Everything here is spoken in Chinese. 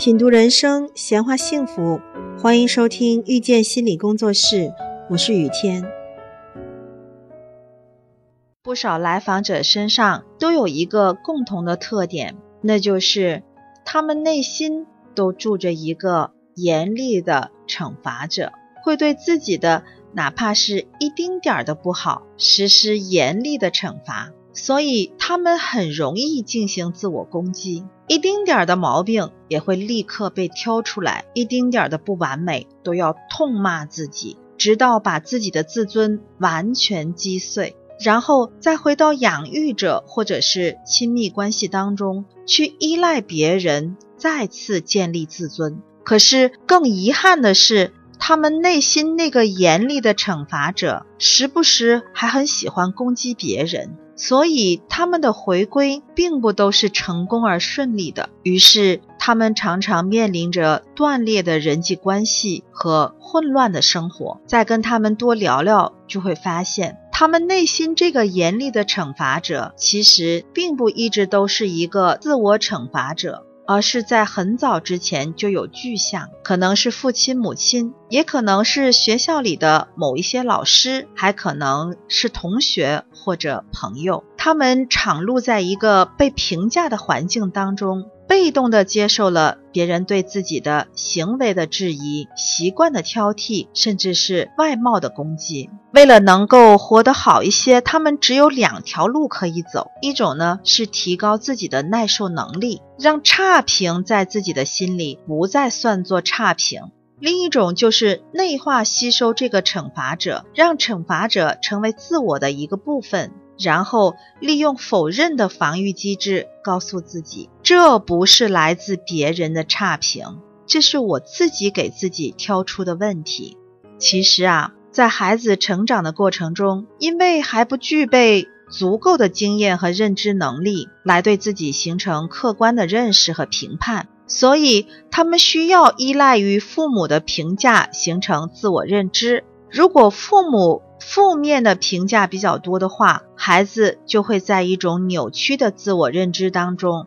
品读人生，闲话幸福，欢迎收听遇见心理工作室，我是雨天。不少来访者身上都有一个共同的特点，那就是他们内心都住着一个严厉的惩罚者，会对自己的哪怕是一丁点儿的不好实施严厉的惩罚。所以他们很容易进行自我攻击，一丁点儿的毛病也会立刻被挑出来，一丁点儿的不完美都要痛骂自己，直到把自己的自尊完全击碎，然后再回到养育者或者是亲密关系当中去依赖别人，再次建立自尊。可是更遗憾的是，他们内心那个严厉的惩罚者，时不时还很喜欢攻击别人。所以他们的回归并不都是成功而顺利的，于是他们常常面临着断裂的人际关系和混乱的生活。再跟他们多聊聊，就会发现，他们内心这个严厉的惩罚者，其实并不一直都是一个自我惩罚者。而是在很早之前就有具象，可能是父亲、母亲，也可能是学校里的某一些老师，还可能是同学或者朋友，他们敞露在一个被评价的环境当中。被动地接受了别人对自己的行为的质疑、习惯的挑剔，甚至是外貌的攻击。为了能够活得好一些，他们只有两条路可以走：一种呢是提高自己的耐受能力，让差评在自己的心里不再算作差评；另一种就是内化吸收这个惩罚者，让惩罚者成为自我的一个部分。然后利用否认的防御机制，告诉自己这不是来自别人的差评，这是我自己给自己挑出的问题。其实啊，在孩子成长的过程中，因为还不具备足够的经验和认知能力来对自己形成客观的认识和评判，所以他们需要依赖于父母的评价形成自我认知。如果父母，负面的评价比较多的话，孩子就会在一种扭曲的自我认知当中，